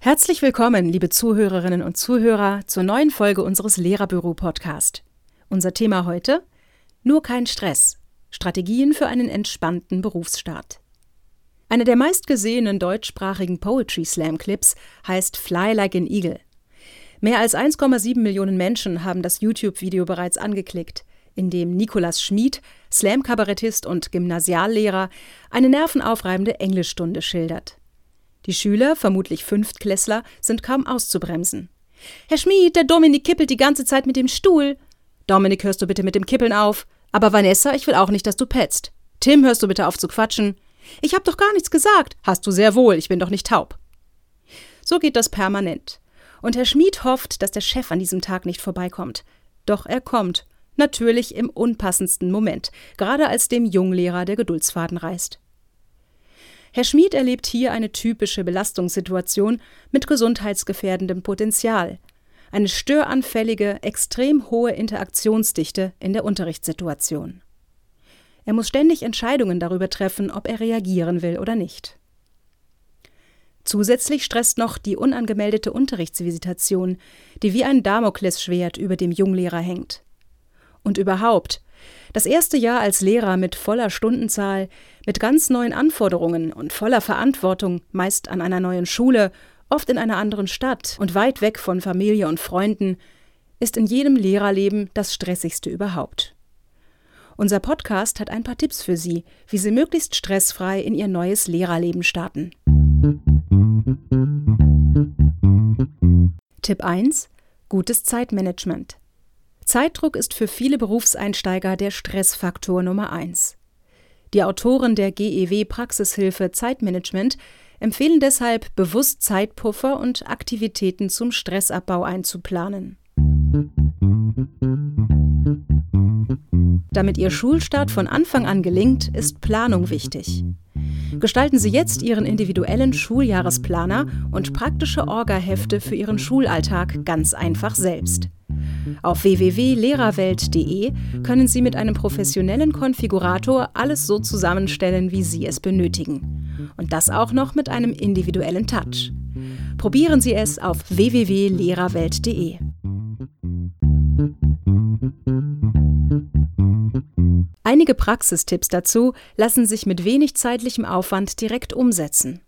Herzlich willkommen, liebe Zuhörerinnen und Zuhörer, zur neuen Folge unseres Lehrerbüro-Podcast. Unser Thema heute: Nur kein Stress. Strategien für einen entspannten Berufsstart. Einer der meistgesehenen deutschsprachigen Poetry Slam Clips heißt Fly Like an Eagle. Mehr als 1,7 Millionen Menschen haben das YouTube-Video bereits angeklickt, in dem Nikolas Schmid, Slam-Kabarettist und Gymnasiallehrer, eine nervenaufreibende Englischstunde schildert. Die Schüler, vermutlich Fünftklässler, sind kaum auszubremsen. Herr Schmid, der Dominik kippelt die ganze Zeit mit dem Stuhl. Dominik, hörst du bitte mit dem Kippeln auf? Aber Vanessa, ich will auch nicht, dass du petzt. Tim, hörst du bitte auf zu quatschen? Ich hab doch gar nichts gesagt. Hast du sehr wohl, ich bin doch nicht taub. So geht das permanent. Und Herr Schmid hofft, dass der Chef an diesem Tag nicht vorbeikommt. Doch er kommt. Natürlich im unpassendsten Moment, gerade als dem Junglehrer der Geduldsfaden reißt. Herr Schmid erlebt hier eine typische Belastungssituation mit gesundheitsgefährdendem Potenzial, eine störanfällige, extrem hohe Interaktionsdichte in der Unterrichtssituation. Er muss ständig Entscheidungen darüber treffen, ob er reagieren will oder nicht. Zusätzlich stresst noch die unangemeldete Unterrichtsvisitation, die wie ein Damoklesschwert über dem Junglehrer hängt. Und überhaupt, das erste Jahr als Lehrer mit voller Stundenzahl, mit ganz neuen Anforderungen und voller Verantwortung, meist an einer neuen Schule, oft in einer anderen Stadt und weit weg von Familie und Freunden, ist in jedem Lehrerleben das stressigste überhaupt. Unser Podcast hat ein paar Tipps für Sie, wie Sie möglichst stressfrei in Ihr neues Lehrerleben starten. Tipp 1. Gutes Zeitmanagement. Zeitdruck ist für viele Berufseinsteiger der Stressfaktor Nummer 1. Die Autoren der GEW Praxishilfe Zeitmanagement empfehlen deshalb, bewusst Zeitpuffer und Aktivitäten zum Stressabbau einzuplanen. Damit Ihr Schulstart von Anfang an gelingt, ist Planung wichtig. Gestalten Sie jetzt Ihren individuellen Schuljahresplaner und praktische Orga-Hefte für Ihren Schulalltag ganz einfach selbst. Auf www.lehrerwelt.de können Sie mit einem professionellen Konfigurator alles so zusammenstellen, wie Sie es benötigen. Und das auch noch mit einem individuellen Touch. Probieren Sie es auf www.lehrerwelt.de. Einige Praxistipps dazu lassen sich mit wenig zeitlichem Aufwand direkt umsetzen.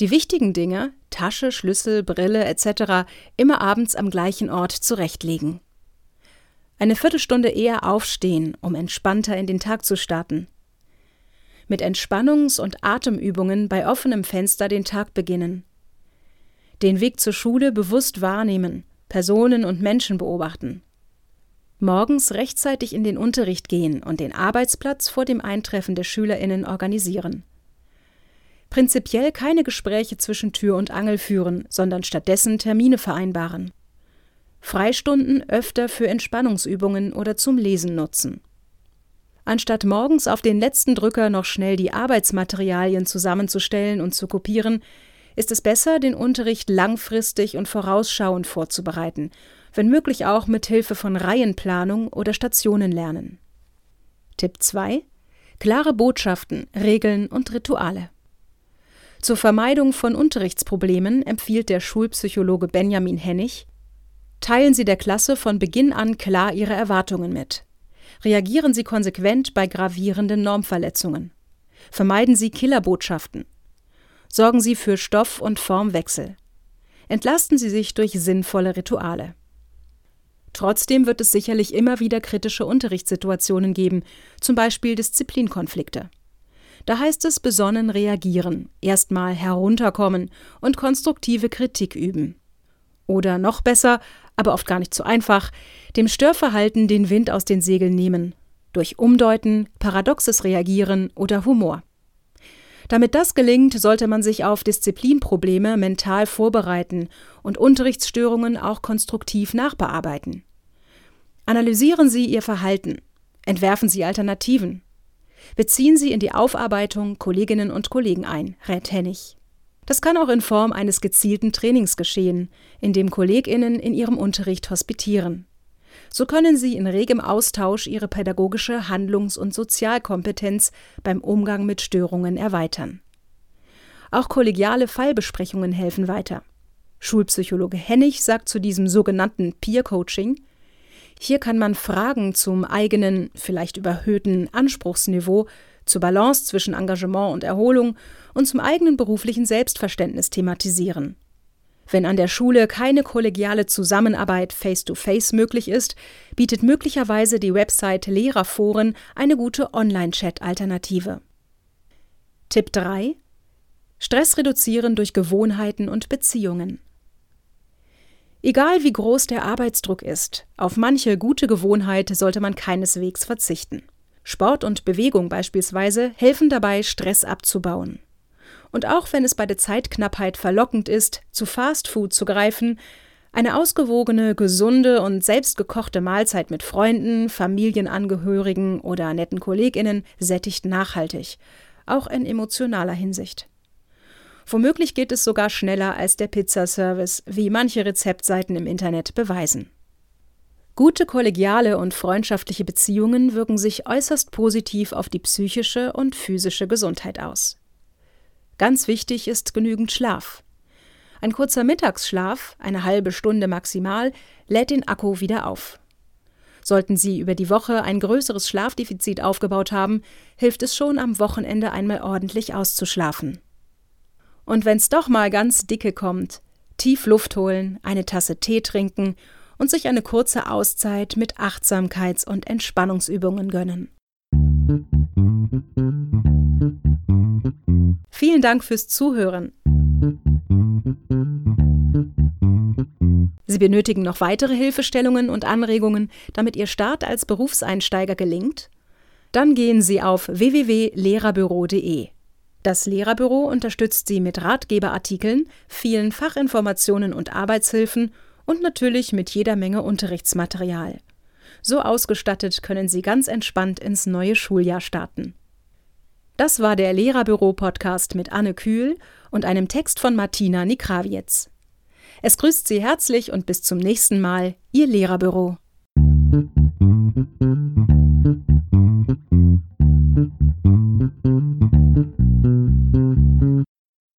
Die wichtigen Dinge, Tasche, Schlüssel, Brille etc., immer abends am gleichen Ort zurechtlegen. Eine Viertelstunde eher aufstehen, um entspannter in den Tag zu starten. Mit Entspannungs- und Atemübungen bei offenem Fenster den Tag beginnen. Den Weg zur Schule bewusst wahrnehmen, Personen und Menschen beobachten. Morgens rechtzeitig in den Unterricht gehen und den Arbeitsplatz vor dem Eintreffen der Schülerinnen organisieren. Prinzipiell keine Gespräche zwischen Tür und Angel führen, sondern stattdessen Termine vereinbaren. Freistunden öfter für Entspannungsübungen oder zum Lesen nutzen. Anstatt morgens auf den letzten Drücker noch schnell die Arbeitsmaterialien zusammenzustellen und zu kopieren, ist es besser, den Unterricht langfristig und vorausschauend vorzubereiten wenn möglich auch mit Hilfe von Reihenplanung oder Stationenlernen. Tipp 2. Klare Botschaften, Regeln und Rituale. Zur Vermeidung von Unterrichtsproblemen empfiehlt der Schulpsychologe Benjamin Hennig, teilen Sie der Klasse von Beginn an klar Ihre Erwartungen mit. Reagieren Sie konsequent bei gravierenden Normverletzungen. Vermeiden Sie Killerbotschaften. Sorgen Sie für Stoff- und Formwechsel. Entlasten Sie sich durch sinnvolle Rituale. Trotzdem wird es sicherlich immer wieder kritische Unterrichtssituationen geben, zum Beispiel Disziplinkonflikte. Da heißt es besonnen reagieren, erstmal herunterkommen und konstruktive Kritik üben. Oder noch besser, aber oft gar nicht so einfach, dem Störverhalten den Wind aus den Segeln nehmen, durch Umdeuten, paradoxes Reagieren oder Humor. Damit das gelingt, sollte man sich auf Disziplinprobleme mental vorbereiten und Unterrichtsstörungen auch konstruktiv nachbearbeiten. Analysieren Sie Ihr Verhalten, entwerfen Sie Alternativen, beziehen Sie in die Aufarbeitung Kolleginnen und Kollegen ein, rät Hennig. Das kann auch in Form eines gezielten Trainings geschehen, in dem KollegInnen in ihrem Unterricht hospitieren. So können Sie in regem Austausch Ihre pädagogische Handlungs- und Sozialkompetenz beim Umgang mit Störungen erweitern. Auch kollegiale Fallbesprechungen helfen weiter. Schulpsychologe Hennig sagt zu diesem sogenannten Peer Coaching, hier kann man Fragen zum eigenen, vielleicht überhöhten Anspruchsniveau, zur Balance zwischen Engagement und Erholung und zum eigenen beruflichen Selbstverständnis thematisieren. Wenn an der Schule keine kollegiale Zusammenarbeit face-to-face -face möglich ist, bietet möglicherweise die Website Lehrerforen eine gute Online-Chat-Alternative. Tipp 3 Stress reduzieren durch Gewohnheiten und Beziehungen. Egal wie groß der Arbeitsdruck ist, auf manche gute Gewohnheit sollte man keineswegs verzichten. Sport und Bewegung beispielsweise helfen dabei, Stress abzubauen. Und auch wenn es bei der Zeitknappheit verlockend ist, zu Fastfood zu greifen, eine ausgewogene, gesunde und selbstgekochte Mahlzeit mit Freunden, Familienangehörigen oder netten Kolleginnen sättigt nachhaltig, auch in emotionaler Hinsicht. Womöglich geht es sogar schneller als der Pizzaservice, wie manche Rezeptseiten im Internet beweisen. Gute kollegiale und freundschaftliche Beziehungen wirken sich äußerst positiv auf die psychische und physische Gesundheit aus. Ganz wichtig ist genügend Schlaf. Ein kurzer Mittagsschlaf, eine halbe Stunde maximal, lädt den Akku wieder auf. Sollten Sie über die Woche ein größeres Schlafdefizit aufgebaut haben, hilft es schon am Wochenende einmal ordentlich auszuschlafen. Und wenn's doch mal ganz dicke kommt, tief Luft holen, eine Tasse Tee trinken und sich eine kurze Auszeit mit Achtsamkeits- und Entspannungsübungen gönnen. Vielen Dank fürs Zuhören. Sie benötigen noch weitere Hilfestellungen und Anregungen, damit Ihr Start als Berufseinsteiger gelingt? Dann gehen Sie auf www.lehrerbüro.de. Das Lehrerbüro unterstützt Sie mit Ratgeberartikeln, vielen Fachinformationen und Arbeitshilfen und natürlich mit jeder Menge Unterrichtsmaterial. So ausgestattet können Sie ganz entspannt ins neue Schuljahr starten. Das war der Lehrerbüro-Podcast mit Anne Kühl und einem Text von Martina Nikrawiec. Es grüßt Sie herzlich und bis zum nächsten Mal, Ihr Lehrerbüro.